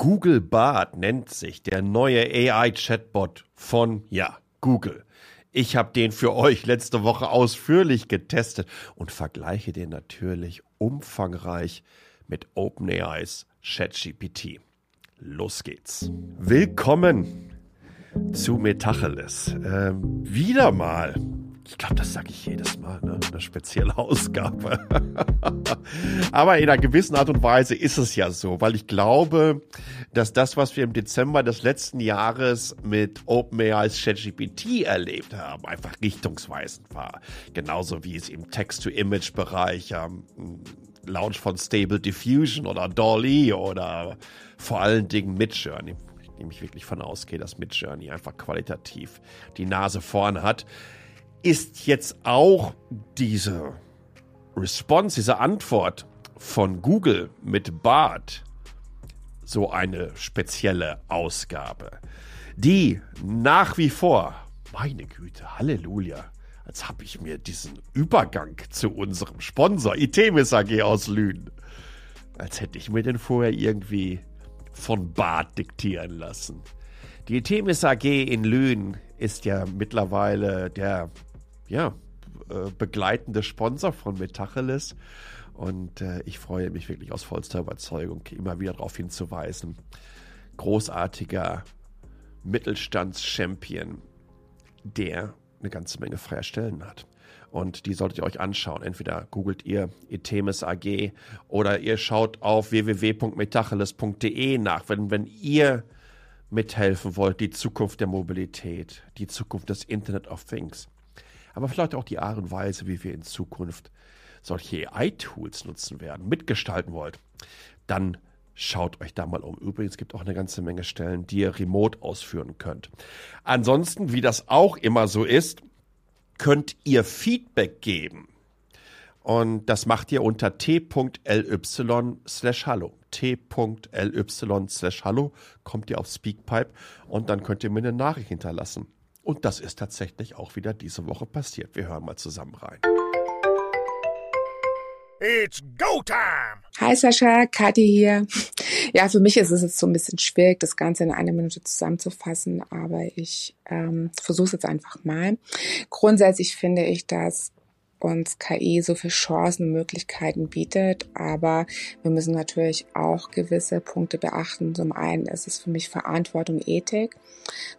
Google Bart nennt sich der neue AI-Chatbot von, ja, Google. Ich habe den für euch letzte Woche ausführlich getestet und vergleiche den natürlich umfangreich mit OpenAIs ChatGPT. Los geht's. Willkommen zu Metacheles. Ähm, wieder mal ich glaube, das sage ich jedes Mal, ne? Eine spezielle Ausgabe. Aber in einer gewissen Art und Weise ist es ja so, weil ich glaube, dass das, was wir im Dezember des letzten Jahres mit OpenAI's ChatGPT erlebt haben, einfach richtungsweisend war. Genauso wie es im Text-to-Image-Bereich am Launch von Stable Diffusion oder Dolly oder vor allen Dingen Midjourney ich wirklich von ausgehe, dass Midjourney einfach qualitativ die Nase vorn hat ist jetzt auch diese Response, diese Antwort von Google mit Bart so eine spezielle Ausgabe, die nach wie vor, meine Güte, Halleluja, als habe ich mir diesen Übergang zu unserem Sponsor Itemis AG aus Lünen, als hätte ich mir den vorher irgendwie von Bart diktieren lassen. Die Itemis AG in Lünen ist ja mittlerweile der ja, äh, begleitende Sponsor von Metacheles. Und äh, ich freue mich wirklich aus vollster Überzeugung, immer wieder darauf hinzuweisen. Großartiger Mittelstandschampion, der eine ganze Menge freier Stellen hat. Und die solltet ihr euch anschauen. Entweder googelt ihr Etemis AG oder ihr schaut auf www.metacheles.de nach, wenn, wenn ihr mithelfen wollt, die Zukunft der Mobilität, die Zukunft des Internet of Things aber vielleicht auch die Art und Weise, wie wir in Zukunft solche AI-Tools nutzen werden, mitgestalten wollt, dann schaut euch da mal um. Übrigens gibt auch eine ganze Menge Stellen, die ihr remote ausführen könnt. Ansonsten, wie das auch immer so ist, könnt ihr Feedback geben. Und das macht ihr unter t.ly slash hallo. t.ly slash hallo kommt ihr auf Speakpipe und dann könnt ihr mir eine Nachricht hinterlassen. Und das ist tatsächlich auch wieder diese Woche passiert. Wir hören mal zusammen rein. It's go time! Hi Sascha, Kathi hier. Ja, für mich ist es jetzt so ein bisschen schwierig, das Ganze in einer Minute zusammenzufassen, aber ich ähm, versuche es jetzt einfach mal. Grundsätzlich finde ich, dass uns KI so viele Chancen und Möglichkeiten bietet, aber wir müssen natürlich auch gewisse Punkte beachten. Zum einen ist es für mich Verantwortung, Ethik.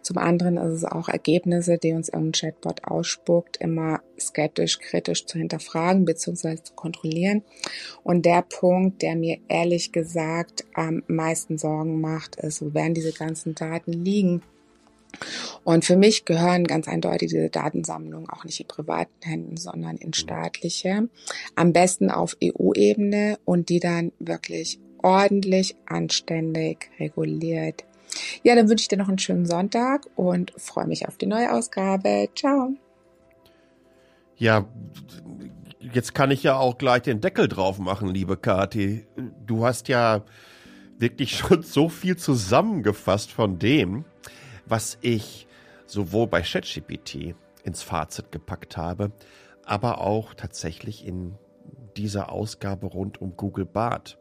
Zum anderen ist es auch Ergebnisse, die uns im Chatbot ausspuckt, immer skeptisch, kritisch zu hinterfragen bzw. zu kontrollieren. Und der Punkt, der mir ehrlich gesagt am meisten Sorgen macht, ist, wo werden diese ganzen Daten liegen? Und für mich gehören ganz eindeutig diese Datensammlungen auch nicht in privaten Händen, sondern in staatliche. Am besten auf EU-Ebene und die dann wirklich ordentlich, anständig reguliert. Ja, dann wünsche ich dir noch einen schönen Sonntag und freue mich auf die neue Ausgabe. Ciao. Ja, jetzt kann ich ja auch gleich den Deckel drauf machen, liebe Kathi. Du hast ja wirklich schon so viel zusammengefasst von dem, was ich sowohl bei ChatGPT ins Fazit gepackt habe, aber auch tatsächlich in dieser Ausgabe rund um Google Bart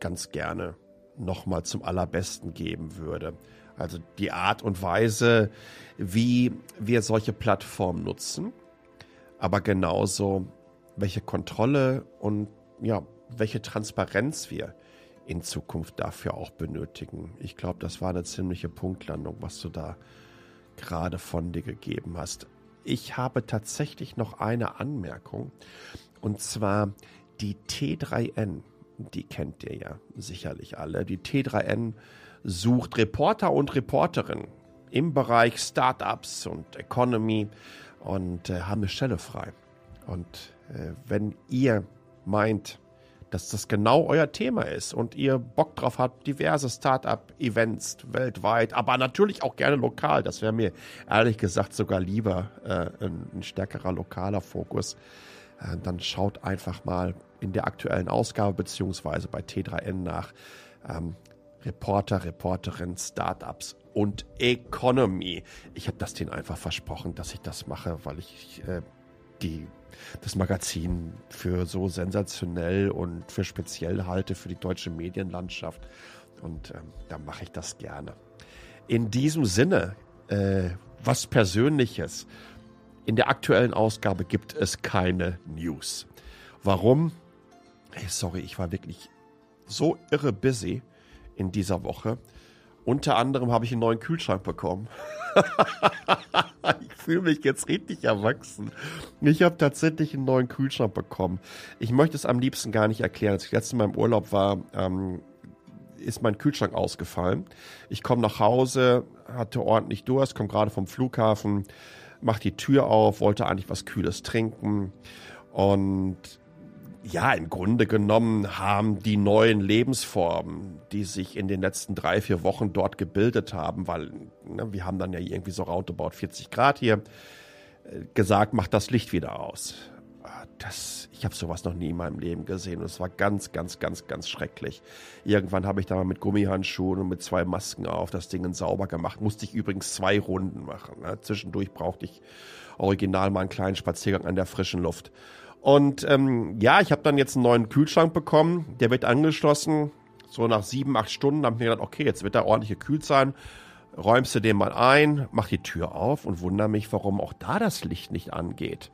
ganz gerne nochmal zum allerbesten geben würde. Also die Art und Weise, wie wir solche Plattformen nutzen, aber genauso welche Kontrolle und ja, welche Transparenz wir in Zukunft dafür auch benötigen. Ich glaube, das war eine ziemliche Punktlandung, was du da gerade von dir gegeben hast. Ich habe tatsächlich noch eine Anmerkung und zwar die T3N. Die kennt ihr ja sicherlich alle. Die T3N sucht Reporter und Reporterinnen im Bereich Startups und Economy und äh, haben eine Stelle frei. Und äh, wenn ihr meint, dass das genau euer Thema ist und ihr Bock drauf habt, diverse Startup-Events weltweit, aber natürlich auch gerne lokal. Das wäre mir ehrlich gesagt sogar lieber äh, ein, ein, stärkerer lokaler Fokus. Äh, dann schaut einfach mal in der aktuellen Ausgabe beziehungsweise bei T3N nach. Ähm, Reporter, Reporterin, Startups und Economy. Ich habe das denen einfach versprochen, dass ich das mache, weil ich äh, die das Magazin für so sensationell und für speziell halte für die deutsche Medienlandschaft. Und ähm, da mache ich das gerne. In diesem Sinne, äh, was Persönliches. In der aktuellen Ausgabe gibt es keine News. Warum? Hey, sorry, ich war wirklich so irre busy in dieser Woche. Unter anderem habe ich einen neuen Kühlschrank bekommen. ich fühle mich jetzt richtig erwachsen. Ich habe tatsächlich einen neuen Kühlschrank bekommen. Ich möchte es am liebsten gar nicht erklären. Als ich letztes Mal im Urlaub war, ähm, ist mein Kühlschrank ausgefallen. Ich komme nach Hause, hatte ordentlich Durst, komme gerade vom Flughafen, mach die Tür auf, wollte eigentlich was Kühles trinken und ja, im Grunde genommen haben die neuen Lebensformen, die sich in den letzten drei, vier Wochen dort gebildet haben, weil ne, wir haben dann ja irgendwie so roundabout 40 Grad hier, äh, gesagt, macht das Licht wieder aus. Ah, das, ich habe sowas noch nie in meinem Leben gesehen und es war ganz, ganz, ganz, ganz schrecklich. Irgendwann habe ich da mal mit Gummihandschuhen und mit zwei Masken auf das Ding sauber gemacht. Musste ich übrigens zwei Runden machen. Ne? Zwischendurch brauchte ich original mal einen kleinen Spaziergang an der frischen Luft. Und ähm, ja, ich habe dann jetzt einen neuen Kühlschrank bekommen. Der wird angeschlossen. So nach sieben, acht Stunden habe ich mir gedacht, okay, jetzt wird er ordentlich gekühlt sein. Räumst du den mal ein, mach die Tür auf und wundere mich, warum auch da das Licht nicht angeht.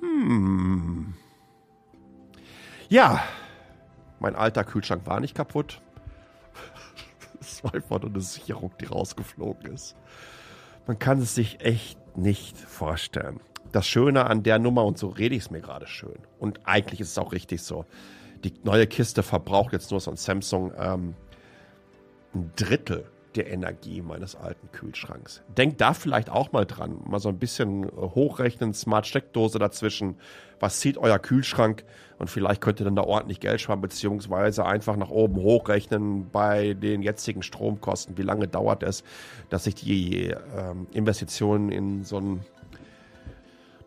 Hm. Ja, mein alter Kühlschrank war nicht kaputt. Es war einfach nur eine Sicherung, die rausgeflogen ist. Man kann es sich echt nicht vorstellen das Schöne an der Nummer, und so rede ich es mir gerade schön, und eigentlich ist es auch richtig so, die neue Kiste verbraucht jetzt nur so ein Samsung ähm, ein Drittel der Energie meines alten Kühlschranks. Denkt da vielleicht auch mal dran, mal so ein bisschen hochrechnen, Smart Steckdose dazwischen. Was zieht euer Kühlschrank? Und vielleicht könnt ihr dann da ordentlich Geld sparen, beziehungsweise einfach nach oben hochrechnen bei den jetzigen Stromkosten. Wie lange dauert es, dass sich die ähm, Investitionen in so ein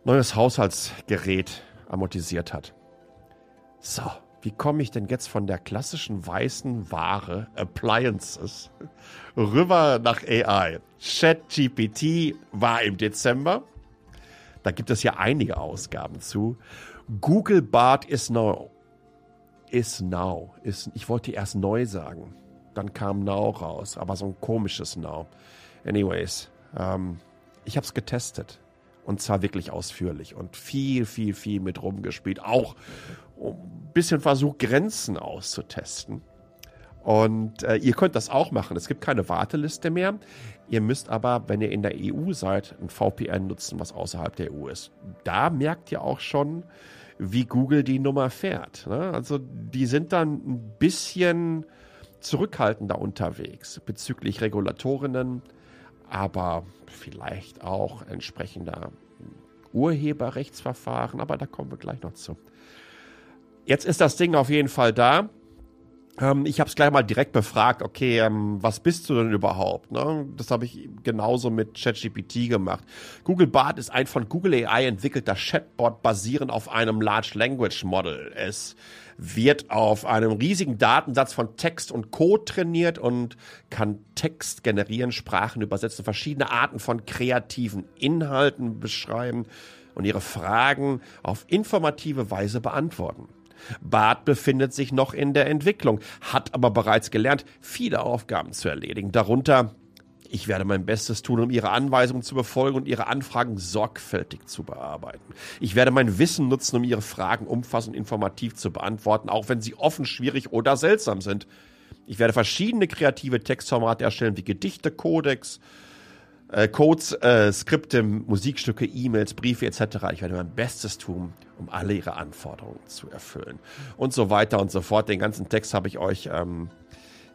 neues Haushaltsgerät amortisiert hat. So, wie komme ich denn jetzt von der klassischen weißen Ware, Appliances, rüber nach AI? ChatGPT war im Dezember. Da gibt es ja einige Ausgaben zu. Google Bart is now. Is now. Is, ich wollte erst neu sagen. Dann kam now raus, aber so ein komisches now. Anyways, ähm, ich habe es getestet. Und zwar wirklich ausführlich und viel, viel, viel mit rumgespielt. Auch ein bisschen versucht, Grenzen auszutesten. Und äh, ihr könnt das auch machen. Es gibt keine Warteliste mehr. Ihr müsst aber, wenn ihr in der EU seid, ein VPN nutzen, was außerhalb der EU ist. Da merkt ihr auch schon, wie Google die Nummer fährt. Ne? Also die sind dann ein bisschen zurückhaltender unterwegs bezüglich Regulatorinnen, aber vielleicht auch entsprechender Urheberrechtsverfahren, aber da kommen wir gleich noch zu. Jetzt ist das Ding auf jeden Fall da. Ähm, ich habe es gleich mal direkt befragt, okay, ähm, was bist du denn überhaupt? Ne? Das habe ich genauso mit ChatGPT gemacht. Google Bart ist ein von Google AI entwickelter Chatbot basierend auf einem Large Language Model. Es wird auf einem riesigen Datensatz von Text und Code trainiert und kann Text generieren, Sprachen übersetzen, verschiedene Arten von kreativen Inhalten beschreiben und ihre Fragen auf informative Weise beantworten. Bart befindet sich noch in der Entwicklung, hat aber bereits gelernt, viele Aufgaben zu erledigen, darunter ich werde mein Bestes tun, um Ihre Anweisungen zu befolgen und Ihre Anfragen sorgfältig zu bearbeiten. Ich werde mein Wissen nutzen, um Ihre Fragen umfassend informativ zu beantworten, auch wenn sie offen, schwierig oder seltsam sind. Ich werde verschiedene kreative Textformate erstellen, wie Gedichte, Codex, äh, Codes, äh, Skripte, Musikstücke, E-Mails, Briefe etc. Ich werde mein Bestes tun, um alle Ihre Anforderungen zu erfüllen. Und so weiter und so fort. Den ganzen Text habe ich euch ähm,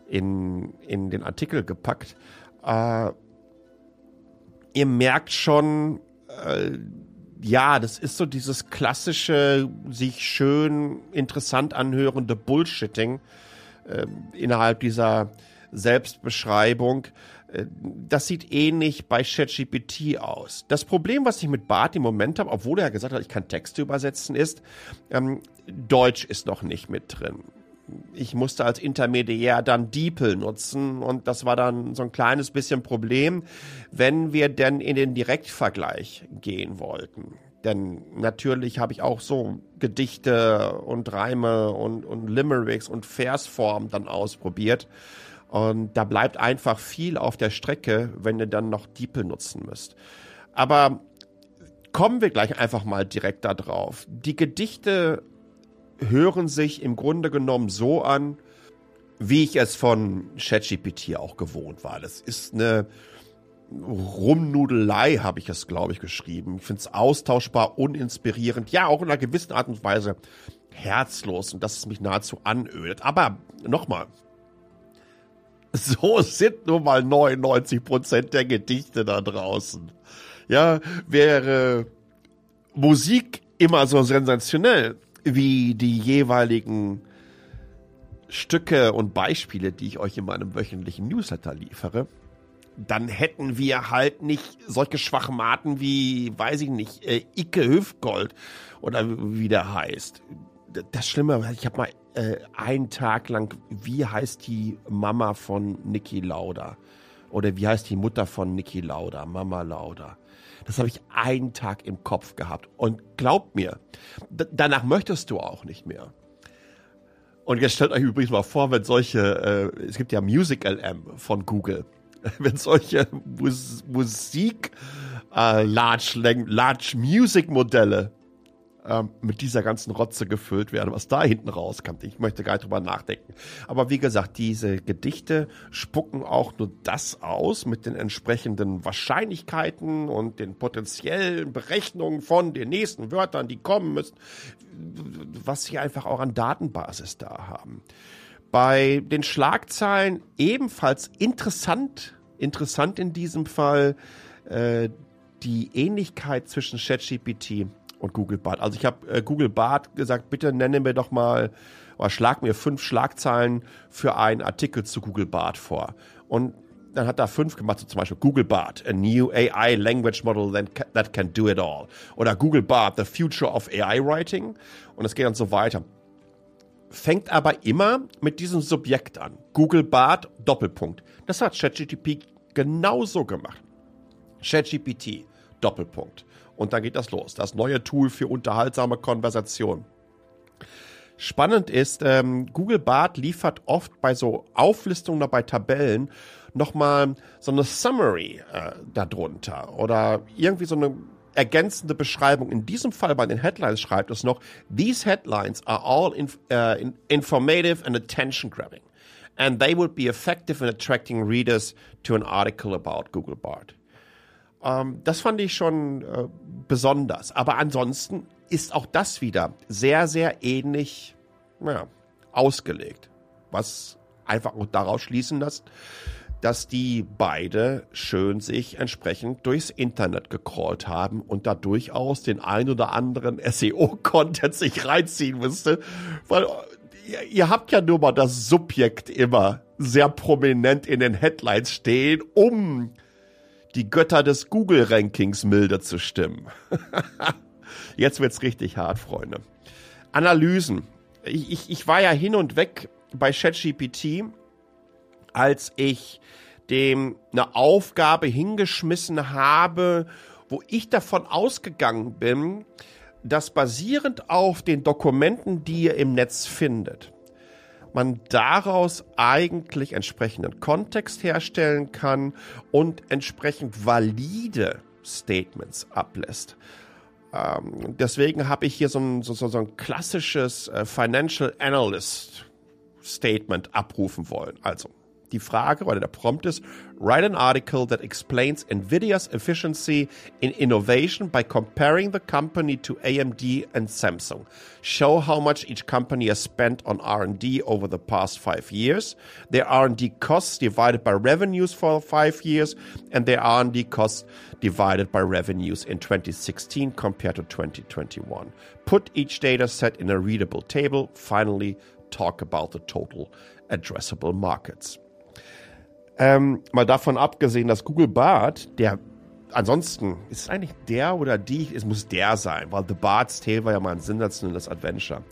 in, in den Artikel gepackt. Äh, ihr merkt schon, äh, ja, das ist so dieses klassische, sich schön interessant anhörende Bullshitting äh, innerhalb dieser Selbstbeschreibung. Äh, das sieht ähnlich bei ChatGPT aus. Das Problem, was ich mit Bart im Moment habe, obwohl er gesagt hat, ich kann Texte übersetzen, ist, ähm, Deutsch ist noch nicht mit drin ich musste als Intermediär dann DeepL nutzen und das war dann so ein kleines bisschen Problem, wenn wir denn in den Direktvergleich gehen wollten. Denn natürlich habe ich auch so Gedichte und Reime und, und Limericks und Versformen dann ausprobiert. Und da bleibt einfach viel auf der Strecke, wenn ihr dann noch DeepL nutzen müsst. Aber kommen wir gleich einfach mal direkt da drauf. Die Gedichte hören sich im Grunde genommen so an, wie ich es von ChatGPT auch gewohnt war. Das ist eine Rumnudelei, habe ich es, glaube ich, geschrieben. Ich finde es austauschbar, uninspirierend, ja, auch in einer gewissen Art und Weise herzlos und dass es mich nahezu anödet. Aber nochmal, so sind nun mal 99 Prozent der Gedichte da draußen. Ja, wäre Musik immer so sensationell wie die jeweiligen Stücke und Beispiele, die ich euch in meinem wöchentlichen Newsletter liefere, dann hätten wir halt nicht solche Schwachmaten wie, weiß ich nicht, äh, Icke Hüftgold oder wie der heißt. Das Schlimme, ich habe mal äh, einen Tag lang, wie heißt die Mama von Niki Lauda? Oder wie heißt die Mutter von Niki Lauda? Mama Lauda. Das habe ich einen Tag im Kopf gehabt. Und glaubt mir, danach möchtest du auch nicht mehr. Und jetzt stellt euch übrigens mal vor, wenn solche, äh, es gibt ja Music LM von Google, wenn solche Mus Musik äh, Large, Large Music Modelle ähm, mit dieser ganzen Rotze gefüllt werden, was da hinten rauskommt. Ich möchte gar nicht drüber nachdenken. Aber wie gesagt, diese Gedichte spucken auch nur das aus mit den entsprechenden Wahrscheinlichkeiten und den potenziellen Berechnungen von den nächsten Wörtern, die kommen müssen, was sie einfach auch an Datenbasis da haben. Bei den Schlagzeilen ebenfalls interessant, interessant in diesem Fall, äh, die Ähnlichkeit zwischen ChatGPT und Google Bart. Also ich habe äh, Google Bart gesagt, bitte nenne mir doch mal oder schlag mir fünf Schlagzeilen für einen Artikel zu Google Bart vor. Und dann hat er fünf gemacht, so zum Beispiel Google Bart, a new AI language model that, can do it all. Oder Google Bart, the future of AI writing. Und es geht dann so weiter. Fängt aber immer mit diesem Subjekt an. Google Bart, Doppelpunkt. Das hat ChatGPT genauso gemacht. ChatGPT, Doppelpunkt. Und dann geht das los. Das neue Tool für unterhaltsame Konversation. Spannend ist, ähm, Google Bart liefert oft bei so Auflistungen oder bei Tabellen nochmal so eine Summary äh, darunter oder irgendwie so eine ergänzende Beschreibung. In diesem Fall bei den Headlines schreibt es noch, These headlines are all inf uh, informative and attention grabbing. And they would be effective in attracting readers to an article about Google Bart. Ähm, das fand ich schon äh, besonders. Aber ansonsten ist auch das wieder sehr, sehr ähnlich ja, ausgelegt. Was einfach auch daraus schließen lässt, dass die beide schön sich entsprechend durchs Internet gecrawlt haben und da durchaus den ein oder anderen SEO-Content sich reinziehen müsste. Weil ihr, ihr habt ja nur mal das Subjekt immer sehr prominent in den Headlines stehen, um die Götter des Google-Rankings milde zu stimmen. Jetzt wird's richtig hart, Freunde. Analysen. Ich, ich, ich war ja hin und weg bei ChatGPT, als ich dem eine Aufgabe hingeschmissen habe, wo ich davon ausgegangen bin, dass basierend auf den Dokumenten, die ihr im Netz findet, man daraus eigentlich entsprechenden Kontext herstellen kann und entsprechend valide Statements ablässt. Ähm, deswegen habe ich hier so ein, so, so ein klassisches äh, Financial Analyst Statement abrufen wollen. Also, die Frage oder der Prompt ist, write an article that explains NVIDIA's efficiency in innovation by comparing the company to AMD and Samsung. Show how much each company has spent on R&D over the past five years, their R&D costs divided by revenues for five years, and their R&D costs divided by revenues in 2016 compared to 2021. Put each data set in a readable table. Finally, talk about the total addressable markets. Ähm, mal davon abgesehen, dass Google Bart, der ansonsten ist es eigentlich der oder die, es muss der sein, weil The Bard's Tale war ja mal ein sensationelles Adventure.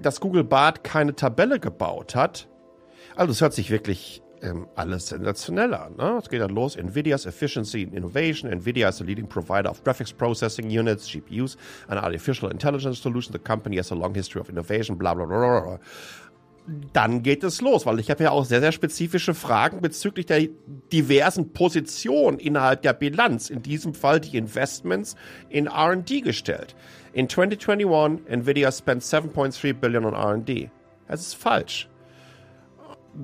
Dass Google Bart keine Tabelle gebaut hat, also es hört sich wirklich ähm, alles sensationell an. Ne? Es geht dann los. NVIDIA's Efficiency and Innovation. NVIDIA is a leading provider of graphics processing units, GPUs, and artificial intelligence solutions. The company has a long history of innovation, bla bla bla bla. Dann geht es los, weil ich habe ja auch sehr, sehr spezifische Fragen bezüglich der diversen Positionen innerhalb der Bilanz, in diesem Fall die Investments in R&D gestellt. In 2021, Nvidia spent 7.3 billion on R&D. Das ist falsch.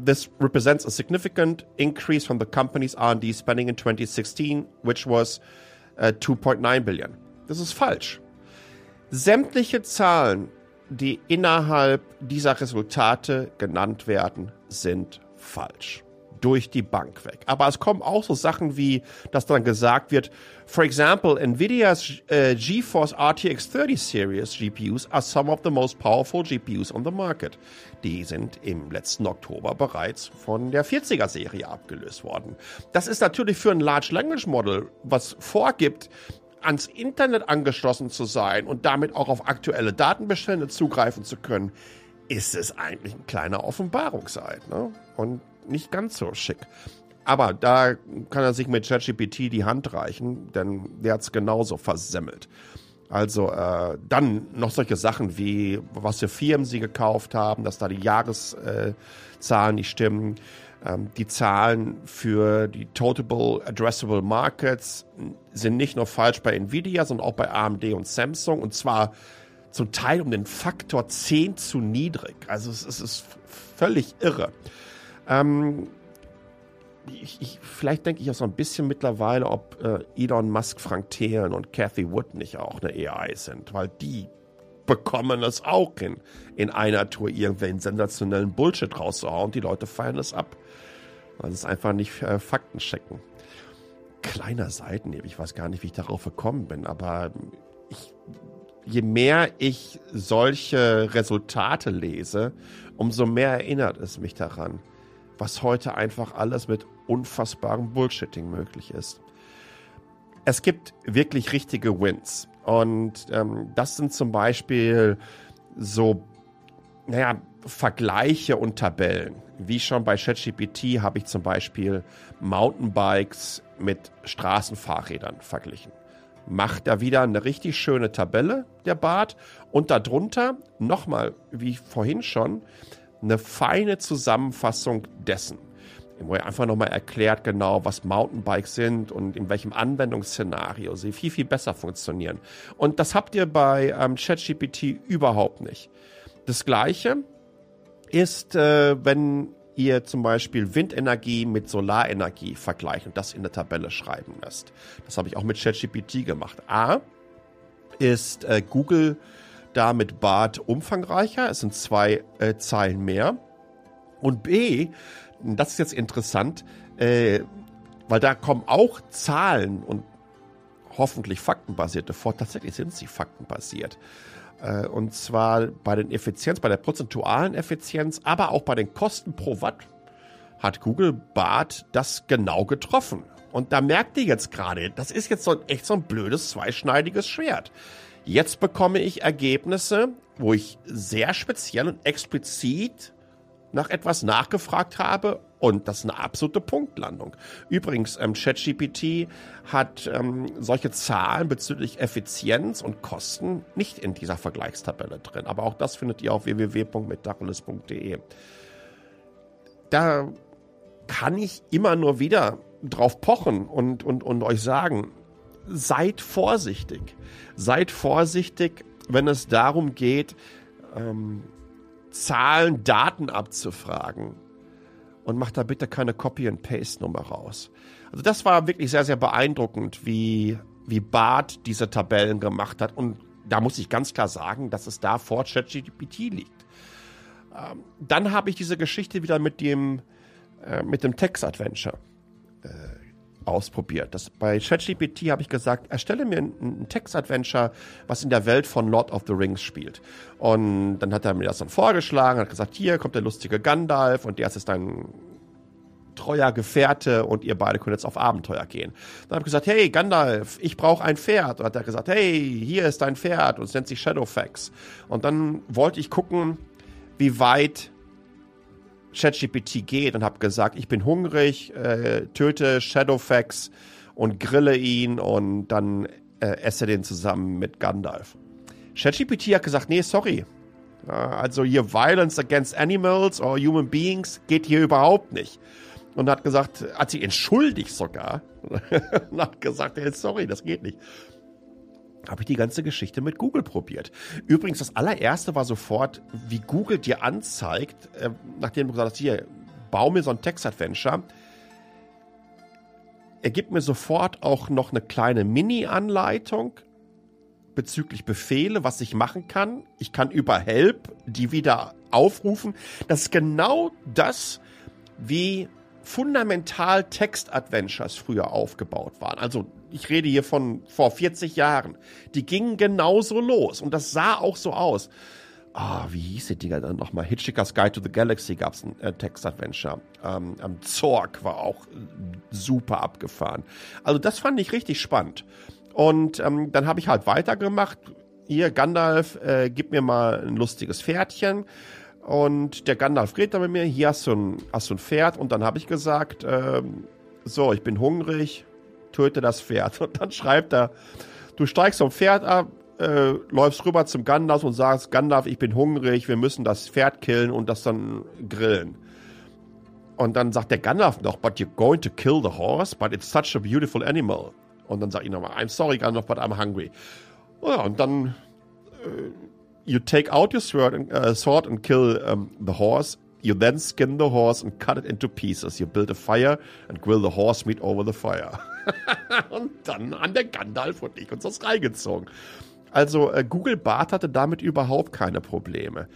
This represents a significant increase from the company's R&D spending in 2016, which was uh, 2.9 billion. Das ist falsch. Sämtliche Zahlen die innerhalb dieser Resultate genannt werden, sind falsch. Durch die Bank weg. Aber es kommen auch so Sachen wie, dass dann gesagt wird, for example, Nvidia's uh, GeForce RTX 30 Series GPUs are some of the most powerful GPUs on the market. Die sind im letzten Oktober bereits von der 40er Serie abgelöst worden. Das ist natürlich für ein Large Language Model, was vorgibt, ans Internet angeschlossen zu sein und damit auch auf aktuelle Datenbestände zugreifen zu können, ist es eigentlich ein kleiner Offenbarungseid. Ne? Und nicht ganz so schick. Aber da kann er sich mit ChatGPT die Hand reichen, denn der hat es genauso versemmelt. Also äh, dann noch solche Sachen wie, was für Firmen sie gekauft haben, dass da die Jahreszahlen nicht stimmen. Ähm, die Zahlen für die Total Addressable Markets sind nicht nur falsch bei Nvidia, sondern auch bei AMD und Samsung. Und zwar zum Teil um den Faktor 10 zu niedrig. Also es, es ist völlig irre. Ähm, ich, ich, vielleicht denke ich auch so ein bisschen mittlerweile, ob äh, Elon Musk, Frank Thelen und Cathy Wood nicht auch eine AI sind, weil die bekommen es auch hin, in einer Tour irgendwelchen sensationellen Bullshit rauszuhauen. Die Leute feiern es ab. Das ist einfach nicht äh, Fakten checken. Kleiner Seitenhieb, ich weiß gar nicht, wie ich darauf gekommen bin, aber ich, je mehr ich solche Resultate lese, umso mehr erinnert es mich daran, was heute einfach alles mit unfassbarem Bullshitting möglich ist. Es gibt wirklich richtige Wins. Und ähm, das sind zum Beispiel so, naja, Vergleiche und Tabellen. Wie schon bei ChatGPT habe ich zum Beispiel Mountainbikes mit Straßenfahrrädern verglichen. Macht da wieder eine richtig schöne Tabelle, der Bart. Und darunter nochmal, wie vorhin schon, eine feine Zusammenfassung dessen wo er einfach nochmal erklärt genau, was Mountainbikes sind und in welchem Anwendungsszenario sie viel, viel besser funktionieren. Und das habt ihr bei ähm, ChatGPT überhaupt nicht. Das gleiche ist, äh, wenn ihr zum Beispiel Windenergie mit Solarenergie vergleicht und das in der Tabelle schreiben lässt. Das habe ich auch mit ChatGPT gemacht. A ist äh, Google da mit BART umfangreicher. Es sind zwei äh, Zeilen mehr. Und B das ist jetzt interessant, äh, weil da kommen auch Zahlen und hoffentlich faktenbasierte vor. Tatsächlich sind sie faktenbasiert. Äh, und zwar bei den Effizienz, bei der prozentualen Effizienz, aber auch bei den Kosten pro Watt hat Google Bart das genau getroffen. Und da merkt ihr jetzt gerade, das ist jetzt so echt so ein blödes zweischneidiges Schwert. Jetzt bekomme ich Ergebnisse, wo ich sehr speziell und explizit nach etwas nachgefragt habe und das ist eine absolute Punktlandung. Übrigens, ähm, ChatGPT hat ähm, solche Zahlen bezüglich Effizienz und Kosten nicht in dieser Vergleichstabelle drin. Aber auch das findet ihr auf www.metacheles.de. Da kann ich immer nur wieder drauf pochen und, und, und euch sagen, seid vorsichtig. Seid vorsichtig, wenn es darum geht, ähm, Zahlen, Daten abzufragen. Und macht da bitte keine Copy-and-Paste-Nummer raus. Also das war wirklich sehr, sehr beeindruckend, wie, wie Bart diese Tabellen gemacht hat. Und da muss ich ganz klar sagen, dass es da vor ChatGPT liegt. Ähm, dann habe ich diese Geschichte wieder mit dem, äh, mit dem Text-Adventure ausprobiert. Das, bei ChatGPT habe ich gesagt, erstelle mir ein, ein Text-Adventure, was in der Welt von Lord of the Rings spielt. Und dann hat er mir das dann vorgeschlagen, hat gesagt, hier kommt der lustige Gandalf und der ist dein treuer Gefährte und ihr beide könnt jetzt auf Abenteuer gehen. Dann habe ich gesagt, hey Gandalf, ich brauche ein Pferd. Und hat er gesagt, hey, hier ist dein Pferd und es nennt sich Shadowfax. Und dann wollte ich gucken, wie weit ChatGPT geht und habe gesagt, ich bin hungrig, äh, töte Shadowfax und grille ihn und dann äh, esse den zusammen mit Gandalf. ChatGPT hat gesagt, nee, sorry, Also hier Violence against Animals or Human Beings geht hier überhaupt nicht. Und hat gesagt, hat sich entschuldigt sogar. und hat gesagt, hey, sorry, das geht nicht habe ich die ganze Geschichte mit Google probiert. Übrigens, das allererste war sofort, wie Google dir anzeigt, äh, nachdem du gesagt hast, hier, bau mir so ein Text-Adventure. Er gibt mir sofort auch noch eine kleine Mini-Anleitung bezüglich Befehle, was ich machen kann. Ich kann über Help die wieder aufrufen. Das ist genau das, wie fundamental Text-Adventures früher aufgebaut waren. Also ich rede hier von vor 40 Jahren. Die gingen genauso los und das sah auch so aus. Ah, wie hieß die Dinger dann nochmal? Hitchhiker's Guide to the Galaxy gab es ein äh, Text-Adventure. Ähm, ähm, Zorg war auch äh, super abgefahren. Also das fand ich richtig spannend. Und ähm, dann habe ich halt weitergemacht. Hier, Gandalf, äh, gib mir mal ein lustiges Pferdchen. Und der Gandalf redet dann mit mir, hier hast du ein, hast du ein Pferd. Und dann habe ich gesagt, ähm, so, ich bin hungrig, töte das Pferd. Und dann schreibt er, du steigst vom Pferd ab, äh, läufst rüber zum Gandalf und sagst, Gandalf, ich bin hungrig, wir müssen das Pferd killen und das dann grillen. Und dann sagt der Gandalf noch, but you're going to kill the horse, but it's such a beautiful animal. Und dann sagt ich nochmal, I'm sorry Gandalf, but I'm hungry. Ja, und dann äh, you take out your sword and, uh, sword and kill um, the horse. You then skin the horse and cut it into pieces. You build a fire and grill the horse meat over the fire. und dann an der Gandalf und ich uns das reingezogen. Also äh, Google Bart hatte damit überhaupt keine Probleme.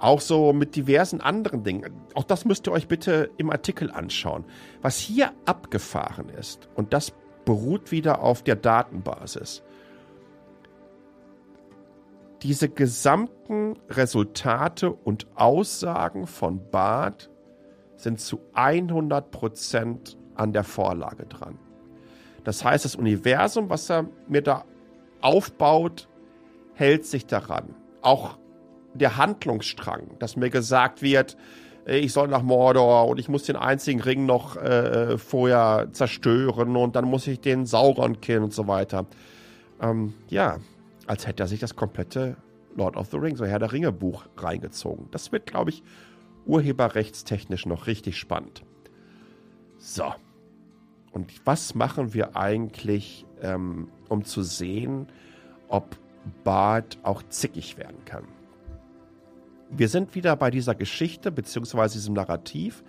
Auch so mit diversen anderen Dingen. Auch das müsst ihr euch bitte im Artikel anschauen. Was hier abgefahren ist, und das beruht wieder auf der Datenbasis diese gesamten Resultate und Aussagen von Barth sind zu 100% an der Vorlage dran. Das heißt, das Universum, was er mir da aufbaut, hält sich daran. Auch der Handlungsstrang, dass mir gesagt wird, ich soll nach Mordor und ich muss den einzigen Ring noch äh, vorher zerstören und dann muss ich den Sauron killen und so weiter. Ähm, ja, als hätte er sich das komplette Lord of the Rings, so Herr der Ringe Buch reingezogen. Das wird, glaube ich, urheberrechtstechnisch noch richtig spannend. So. Und was machen wir eigentlich, ähm, um zu sehen, ob Bart auch zickig werden kann? Wir sind wieder bei dieser Geschichte beziehungsweise diesem Narrativ,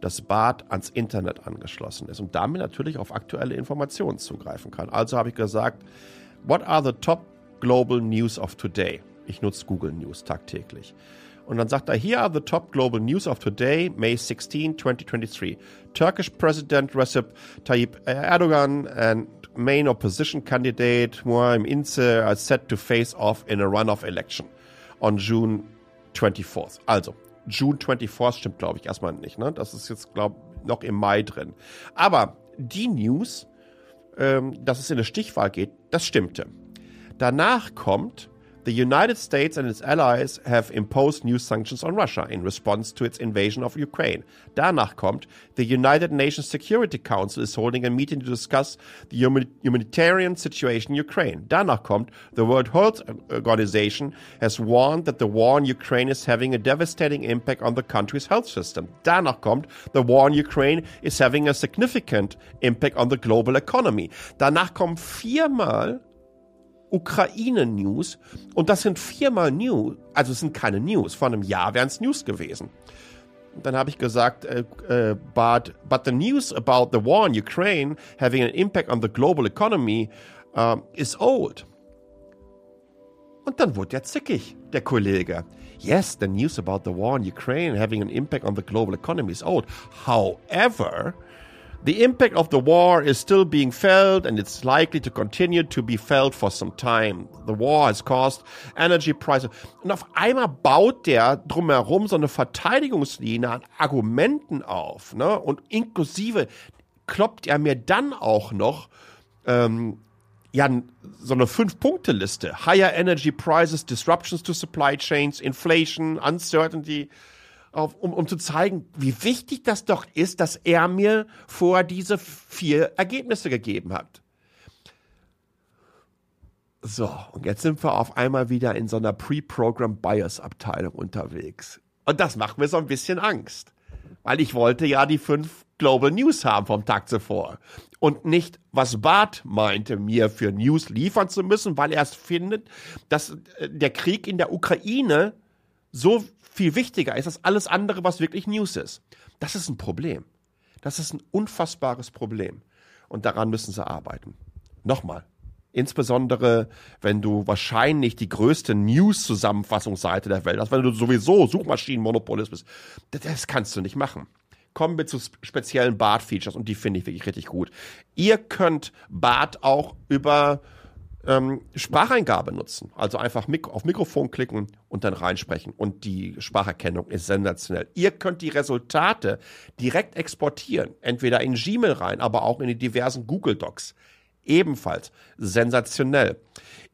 dass Bart ans Internet angeschlossen ist und damit natürlich auf aktuelle Informationen zugreifen kann. Also habe ich gesagt, what are the top Global News of Today. Ich nutze Google News tagtäglich. Und dann sagt er, here are the top global news of today, May 16, 2023. Turkish President Recep Tayyip Erdogan and main opposition candidate Muharrem Ince are set to face off in a runoff election on June 24th. Also, June 24th stimmt, glaube ich, erstmal nicht. Ne? Das ist jetzt, glaube ich, noch im Mai drin. Aber die News, ähm, dass es in eine Stichwahl geht, das stimmte. Danach kommt, the United States and its allies have imposed new sanctions on Russia in response to its invasion of Ukraine. Danach kommt, the United Nations Security Council is holding a meeting to discuss the humanitarian situation in Ukraine. Danach kommt, the World Health Organization has warned that the war in Ukraine is having a devastating impact on the country's health system. Danach kommt, the war in Ukraine is having a significant impact on the global economy. Danach kommt viermal Ukraine-News. Und das sind viermal News. Also es sind keine News. Vor einem Jahr wären es News gewesen. Und dann habe ich gesagt, äh, äh, but, but the news about the war in Ukraine having an impact on the global economy uh, is old. Und dann wurde er zickig, der Kollege. Yes, the news about the war in Ukraine having an impact on the global economy is old. However, The impact of the war is still being felt and it's likely to continue to be felt for some time. The war has caused energy prices. Und auf einmal baut der drumherum so eine Verteidigungslinie an Argumenten auf. Ne? Und inklusive kloppt er mir dann auch noch ähm, ja, so eine Fünf-Punkte-Liste. Higher energy prices, disruptions to supply chains, inflation, uncertainty auf, um, um zu zeigen, wie wichtig das doch ist, dass er mir vor diese vier Ergebnisse gegeben hat. So, und jetzt sind wir auf einmal wieder in so einer Pre-Program Bias Abteilung unterwegs. Und das macht mir so ein bisschen Angst. Weil ich wollte ja die fünf Global News haben vom Tag zuvor. Und nicht, was Bart meinte, mir für News liefern zu müssen, weil er es findet, dass äh, der Krieg in der Ukraine so viel wichtiger ist als alles andere, was wirklich News ist. Das ist ein Problem. Das ist ein unfassbares Problem. Und daran müssen sie arbeiten. Nochmal, Insbesondere, wenn du wahrscheinlich die größte News-Zusammenfassungsseite der Welt hast, wenn du sowieso Suchmaschinenmonopolist bist. Das kannst du nicht machen. Kommen wir zu speziellen Bart-Features und die finde ich wirklich richtig gut. Ihr könnt Bart auch über ähm, Spracheingabe nutzen. Also einfach Mik auf Mikrofon klicken und dann reinsprechen. Und die Spracherkennung ist sensationell. Ihr könnt die Resultate direkt exportieren. Entweder in Gmail rein, aber auch in die diversen Google Docs ebenfalls sensationell.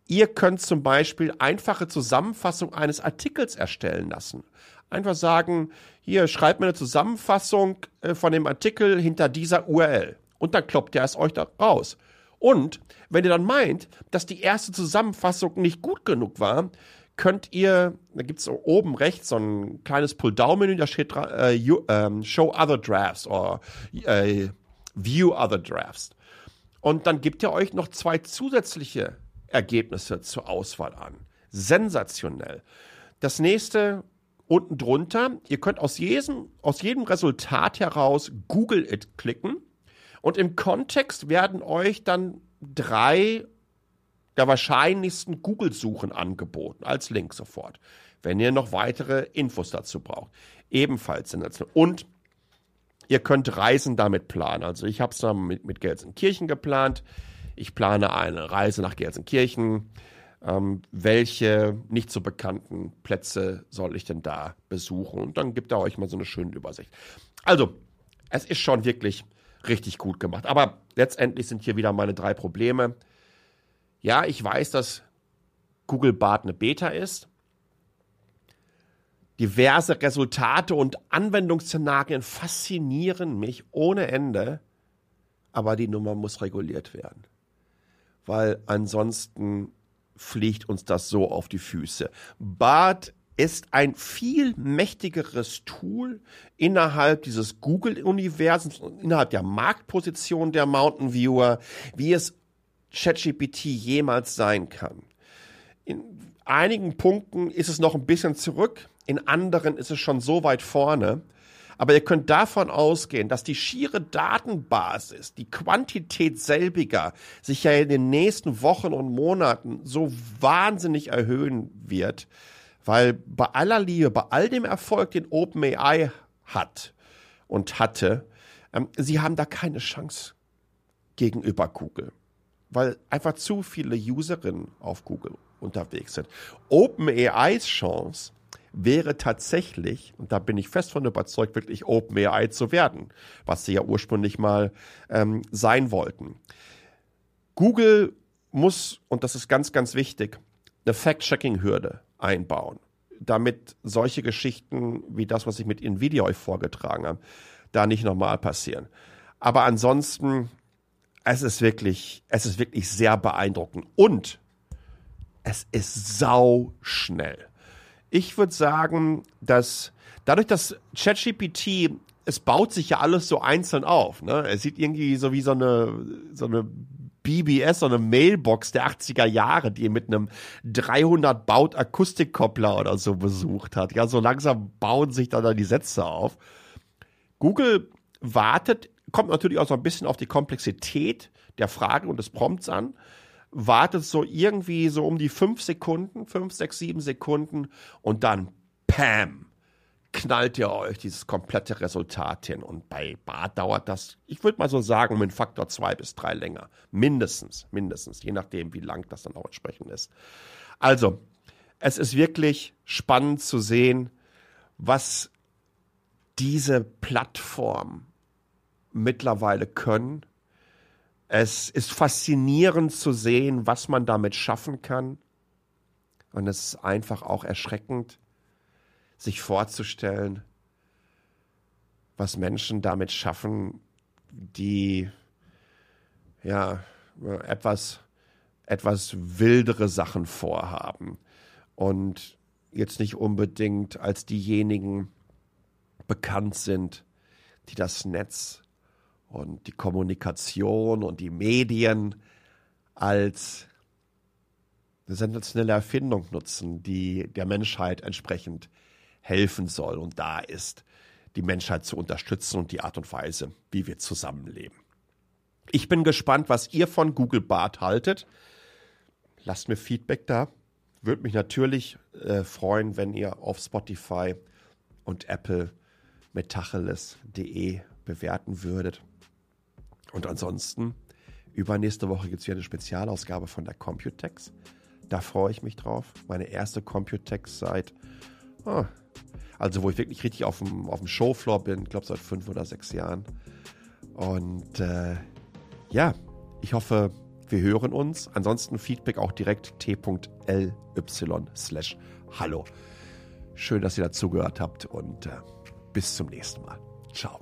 Ihr könnt zum Beispiel einfache Zusammenfassung eines Artikels erstellen lassen. Einfach sagen, hier schreibt mir eine Zusammenfassung äh, von dem Artikel hinter dieser URL. Und dann kloppt er es euch da raus. Und wenn ihr dann meint, dass die erste Zusammenfassung nicht gut genug war, könnt ihr, da gibt es oben rechts so ein kleines Pull-Down-Menü, da steht äh, you, ähm, Show Other Drafts oder äh, View Other Drafts. Und dann gibt er euch noch zwei zusätzliche Ergebnisse zur Auswahl an. Sensationell. Das nächste unten drunter, ihr könnt aus jedem, aus jedem Resultat heraus Google It klicken und im Kontext werden euch dann drei der wahrscheinlichsten Google-Suchen angeboten, als Link sofort, wenn ihr noch weitere Infos dazu braucht. Ebenfalls sensationell. Und Ihr könnt Reisen damit planen. Also ich habe es mit, mit Gelsenkirchen geplant. Ich plane eine Reise nach Gelsenkirchen. Ähm, welche nicht so bekannten Plätze soll ich denn da besuchen? Und dann gibt er euch mal so eine schöne Übersicht. Also, es ist schon wirklich richtig gut gemacht. Aber letztendlich sind hier wieder meine drei Probleme. Ja, ich weiß, dass Google Bart eine Beta ist diverse Resultate und Anwendungsszenarien faszinieren mich ohne Ende, aber die Nummer muss reguliert werden, weil ansonsten fliegt uns das so auf die Füße. BART ist ein viel mächtigeres Tool innerhalb dieses Google-Universums innerhalb der Marktposition der Mountain Viewer, wie es ChatGPT jemals sein kann. In einigen Punkten ist es noch ein bisschen zurück, in anderen ist es schon so weit vorne. Aber ihr könnt davon ausgehen, dass die schiere Datenbasis, die Quantität selbiger sich ja in den nächsten Wochen und Monaten so wahnsinnig erhöhen wird, weil bei aller Liebe, bei all dem Erfolg, den OpenAI hat und hatte, ähm, sie haben da keine Chance gegenüber Google, weil einfach zu viele Userinnen auf Google unterwegs sind. OpenAIs Chance wäre tatsächlich, und da bin ich fest von überzeugt, wirklich OpenAI zu werden, was sie ja ursprünglich mal ähm, sein wollten. Google muss, und das ist ganz, ganz wichtig, eine Fact-Checking-Hürde einbauen, damit solche Geschichten wie das, was ich mit Nvidia euch vorgetragen habe, da nicht nochmal passieren. Aber ansonsten, es ist wirklich, es ist wirklich sehr beeindruckend und es ist sau schnell. Ich würde sagen, dass dadurch, dass ChatGPT, es baut sich ja alles so einzeln auf. Ne? Es sieht irgendwie so wie so eine, so eine BBS, so eine Mailbox der 80er Jahre, die mit einem 300 Baut Akustikkoppler oder so besucht hat. Ja, so langsam bauen sich dann, dann die Sätze auf. Google wartet, kommt natürlich auch so ein bisschen auf die Komplexität der Frage und des Prompts an wartet so irgendwie so um die fünf Sekunden, fünf, sechs, sieben Sekunden und dann Pam knallt ihr euch dieses komplette Resultat hin. Und bei Bart dauert das, ich würde mal so sagen, um einen Faktor zwei bis drei länger. Mindestens, mindestens, je nachdem, wie lang das dann auch entsprechend ist. Also, es ist wirklich spannend zu sehen, was diese Plattformen mittlerweile können es ist faszinierend zu sehen, was man damit schaffen kann. Und es ist einfach auch erschreckend, sich vorzustellen, was Menschen damit schaffen, die ja etwas etwas wildere Sachen vorhaben. Und jetzt nicht unbedingt als diejenigen bekannt sind, die das Netz und die Kommunikation und die Medien als eine sensationelle Erfindung nutzen, die der Menschheit entsprechend helfen soll und da ist, die Menschheit zu unterstützen und die Art und Weise, wie wir zusammenleben. Ich bin gespannt, was ihr von Google Bart haltet. Lasst mir Feedback da. Würde mich natürlich äh, freuen, wenn ihr auf Spotify und Apple metacheles.de bewerten würdet. Und ansonsten, übernächste Woche gibt es wieder eine Spezialausgabe von der Computex. Da freue ich mich drauf. Meine erste Computex seit, oh, also wo ich wirklich richtig auf dem, auf dem Showfloor bin, glaube seit fünf oder sechs Jahren. Und äh, ja, ich hoffe, wir hören uns. Ansonsten Feedback auch direkt t.ly slash hallo. Schön, dass ihr dazugehört habt und äh, bis zum nächsten Mal. Ciao.